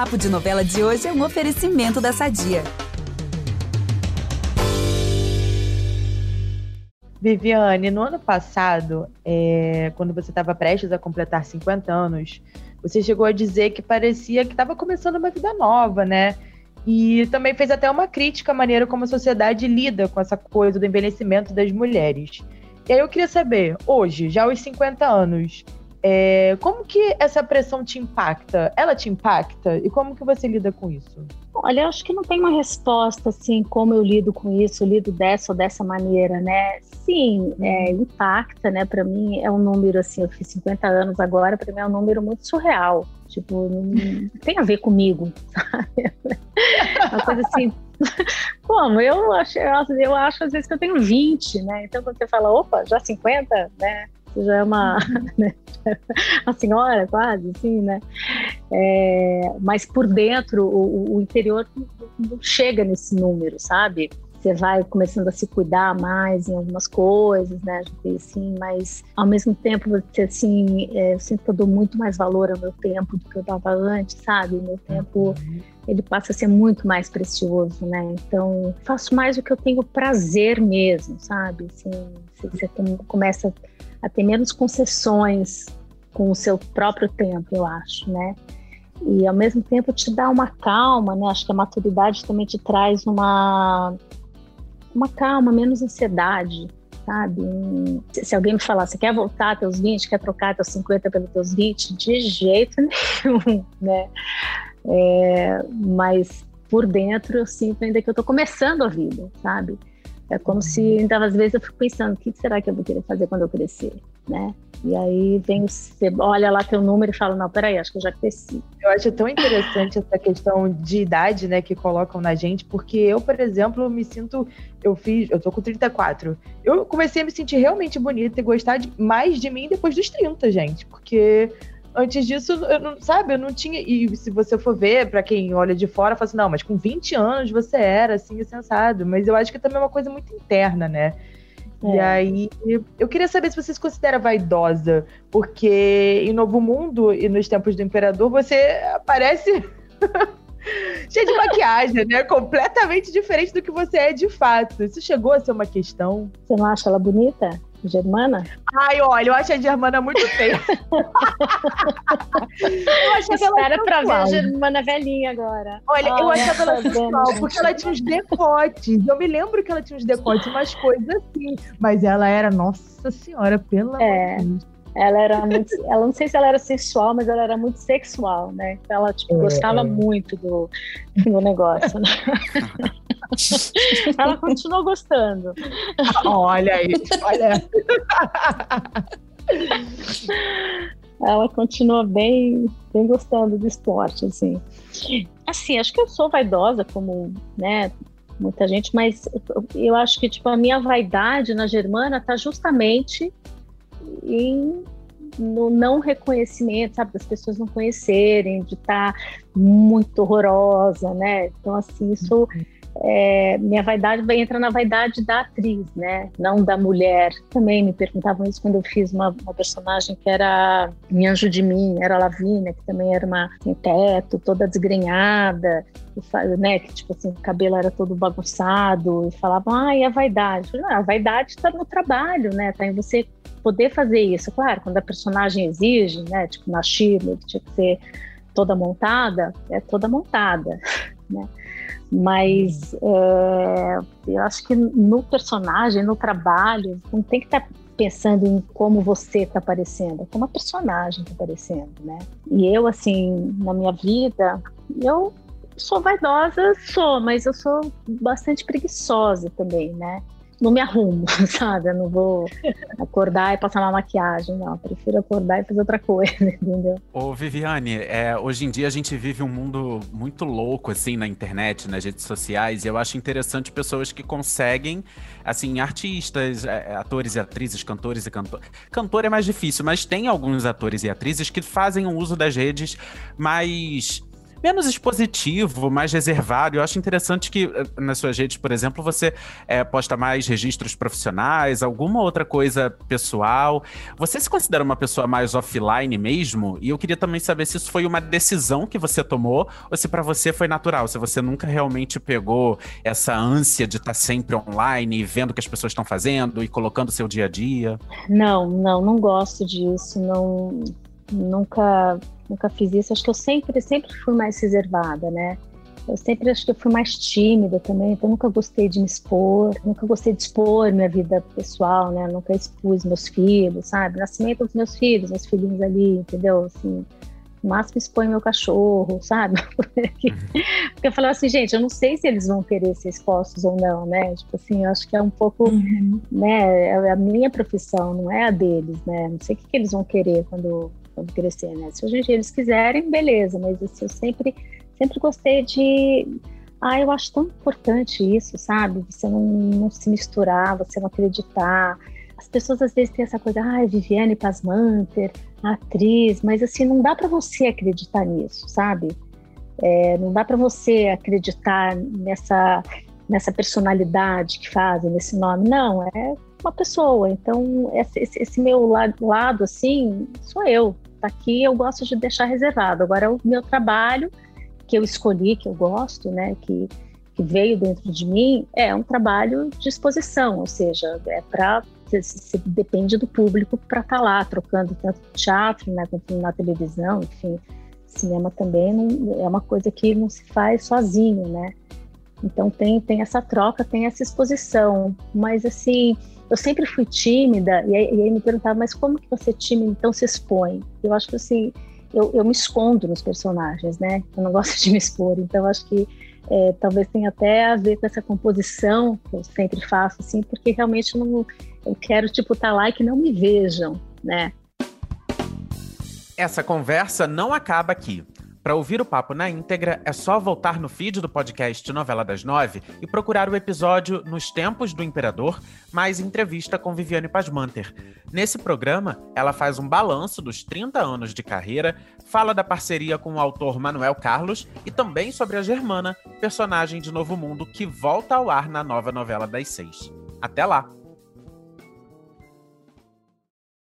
Papo de Novela de hoje é um oferecimento da Sadia. Viviane, no ano passado, é, quando você estava prestes a completar 50 anos, você chegou a dizer que parecia que estava começando uma vida nova, né? E também fez até uma crítica à maneira como a sociedade lida com essa coisa do envelhecimento das mulheres. E aí eu queria saber, hoje, já aos 50 anos, é, como que essa pressão te impacta? Ela te impacta? E como que você lida com isso? Olha, eu acho que não tem uma resposta assim, como eu lido com isso, eu lido dessa ou dessa maneira, né? Sim, é, uhum. impacta, né? Para mim é um número assim, eu fiz 50 anos agora, para mim é um número muito surreal. Tipo, não tem a ver comigo, sabe? Uma coisa assim. Como? Eu acho, eu acho às vezes que eu tenho 20, né? Então quando você fala, opa, já 50, né? Já é uma, né? uma senhora quase, assim, né? É, mas por dentro, o, o interior não chega nesse número, sabe? Você vai começando a se cuidar mais em algumas coisas, né? Assim, mas ao mesmo tempo você assim, é, eu eu dou muito mais valor ao meu tempo do que eu dava antes, sabe? Meu tempo uhum. ele passa a ser muito mais precioso, né? Então faço mais o que eu tenho prazer mesmo, sabe? Assim, você começa a ter menos concessões com o seu próprio tempo, eu acho, né? E ao mesmo tempo te dá uma calma, né? Acho que a maturidade também te traz uma uma calma, menos ansiedade, sabe? Um, se alguém me falar, você quer voltar teus 20, quer trocar teus 50 pelos teus 20, de jeito nenhum, né? É, mas por dentro eu sinto ainda que eu tô começando a vida, sabe? É como se, então, às vezes, eu fico pensando, o que será que eu vou querer fazer quando eu crescer, né? E aí vem, você olha lá teu número e fala, não, peraí, acho que eu já cresci. Eu acho tão interessante essa questão de idade, né, que colocam na gente, porque eu, por exemplo, me sinto, eu fiz, eu tô com 34. Eu comecei a me sentir realmente bonita e gostar de, mais de mim depois dos 30, gente, porque Antes disso, eu não, sabe, eu não tinha. E se você for ver, para quem olha de fora, fala assim, não, mas com 20 anos você era assim, sensado. Mas eu acho que também é uma coisa muito interna, né? É. E aí, eu queria saber se você se considera vaidosa, porque em Novo Mundo e nos tempos do Imperador você aparece cheia de maquiagem, né? Completamente diferente do que você é de fato. Isso chegou a ser uma questão? Você não acha ela bonita? Germana? Ai, olha, eu acho a Germana muito feia. eu achei Espera pra ver a Germana velhinha agora. Olha, eu achava ela sensual, porque ela tinha uns decotes. Eu me lembro que ela tinha uns decotes, umas coisas assim. Mas ela era, nossa senhora, pelo é. amor de Deus. Ela era muito. Ela não sei se ela era sensual, mas ela era muito sexual, né? Então ela tipo, é, gostava é. muito do, do negócio, né? ela continuou gostando. Olha aí, olha. ela continua bem, bem gostando do esporte, assim. Assim, acho que eu sou vaidosa, como, né, muita gente, mas eu acho que, tipo, a minha vaidade na Germana tá justamente em no não reconhecimento, sabe, das pessoas não conhecerem, de estar tá muito horrorosa, né? Então, assim, isso uhum é, minha vaidade vai entrar na vaidade da atriz, né? Não da mulher. Também me perguntavam isso quando eu fiz uma, uma personagem que era em Anjo de Mim, era a Lavínia, que também era uma sem teto, toda desgrenhada, né? Que tipo assim, o cabelo era todo bagunçado, e falavam, ah, e a vaidade? Falei, a vaidade está no trabalho, né? Tá em você poder fazer isso. Claro, quando a personagem exige, né? Tipo na Shirley, que tinha que ser toda montada, é toda montada, né? Mas é, eu acho que no personagem, no trabalho, não tem que estar tá pensando em como você está aparecendo, como a personagem está aparecendo, né? E eu, assim, na minha vida, eu sou vaidosa, sou, mas eu sou bastante preguiçosa também, né? Não me arrumo, sabe? Eu não vou acordar e passar uma maquiagem, não. Eu prefiro acordar e fazer outra coisa, entendeu? Ô, Viviane, é, hoje em dia a gente vive um mundo muito louco, assim, na internet, nas redes sociais, e eu acho interessante pessoas que conseguem, assim, artistas, é, atores e atrizes, cantores e cantores. Cantor é mais difícil, mas tem alguns atores e atrizes que fazem o uso das redes mais menos expositivo, mais reservado. Eu acho interessante que eh, nas suas redes, por exemplo, você é, posta mais registros profissionais, alguma outra coisa pessoal. Você se considera uma pessoa mais offline mesmo? E eu queria também saber se isso foi uma decisão que você tomou ou se para você foi natural, se você nunca realmente pegou essa ânsia de estar tá sempre online, vendo o que as pessoas estão fazendo e colocando seu dia a dia. Não, não, não gosto disso. Não, nunca nunca fiz isso. Acho que eu sempre, sempre fui mais reservada, né? Eu sempre acho que eu fui mais tímida também, então nunca gostei de me expor, nunca gostei de expor minha vida pessoal, né? Nunca expus meus filhos, sabe? Nascimento dos meus filhos, meus filhinhos ali, entendeu? Assim, no máximo expõe meu cachorro, sabe? Porque eu falava assim, gente, eu não sei se eles vão querer ser expostos ou não, né? Tipo assim, eu acho que é um pouco, uhum. né? É a minha profissão, não é a deles, né? Não sei o que, que eles vão querer quando quando crescer, né? Se hoje em dia eles quiserem, beleza, mas assim, eu sempre, sempre gostei de. Ah, eu acho tão importante isso, sabe? Você não, não se misturar, você não acreditar. As pessoas às vezes têm essa coisa, ah, Viviane Pasmanter, atriz, mas assim, não dá para você acreditar nisso, sabe? É, não dá para você acreditar nessa, nessa personalidade que fazem, nesse nome. Não, é uma pessoa. Então, esse, esse meu lado, lado, assim, sou eu, tá aqui, eu gosto de deixar reservado. Agora, o meu trabalho, que eu escolhi, que eu gosto, né, que, que veio dentro de mim, é um trabalho de exposição, ou seja, é para depende do público para estar tá lá trocando tanto teatro, né, quanto na televisão, enfim, cinema também não, é uma coisa que não se faz sozinho, né? Então tem tem essa troca, tem essa exposição, mas assim eu sempre fui tímida, e aí, e aí me perguntava, mas como que você é tímida então se expõe? Eu acho que assim, eu, eu me escondo nos personagens, né? Eu não gosto de me expor, então acho que é, talvez tenha até a ver com essa composição que eu sempre faço, assim, porque realmente eu, não, eu quero, tipo, estar tá lá e que não me vejam, né? Essa conversa não acaba aqui. Para ouvir o papo na íntegra, é só voltar no feed do podcast Novela das Nove e procurar o episódio Nos Tempos do Imperador, mais entrevista com Viviane Pasmanter. Nesse programa, ela faz um balanço dos 30 anos de carreira, fala da parceria com o autor Manuel Carlos e também sobre a Germana, personagem de Novo Mundo que volta ao ar na nova novela das seis. Até lá!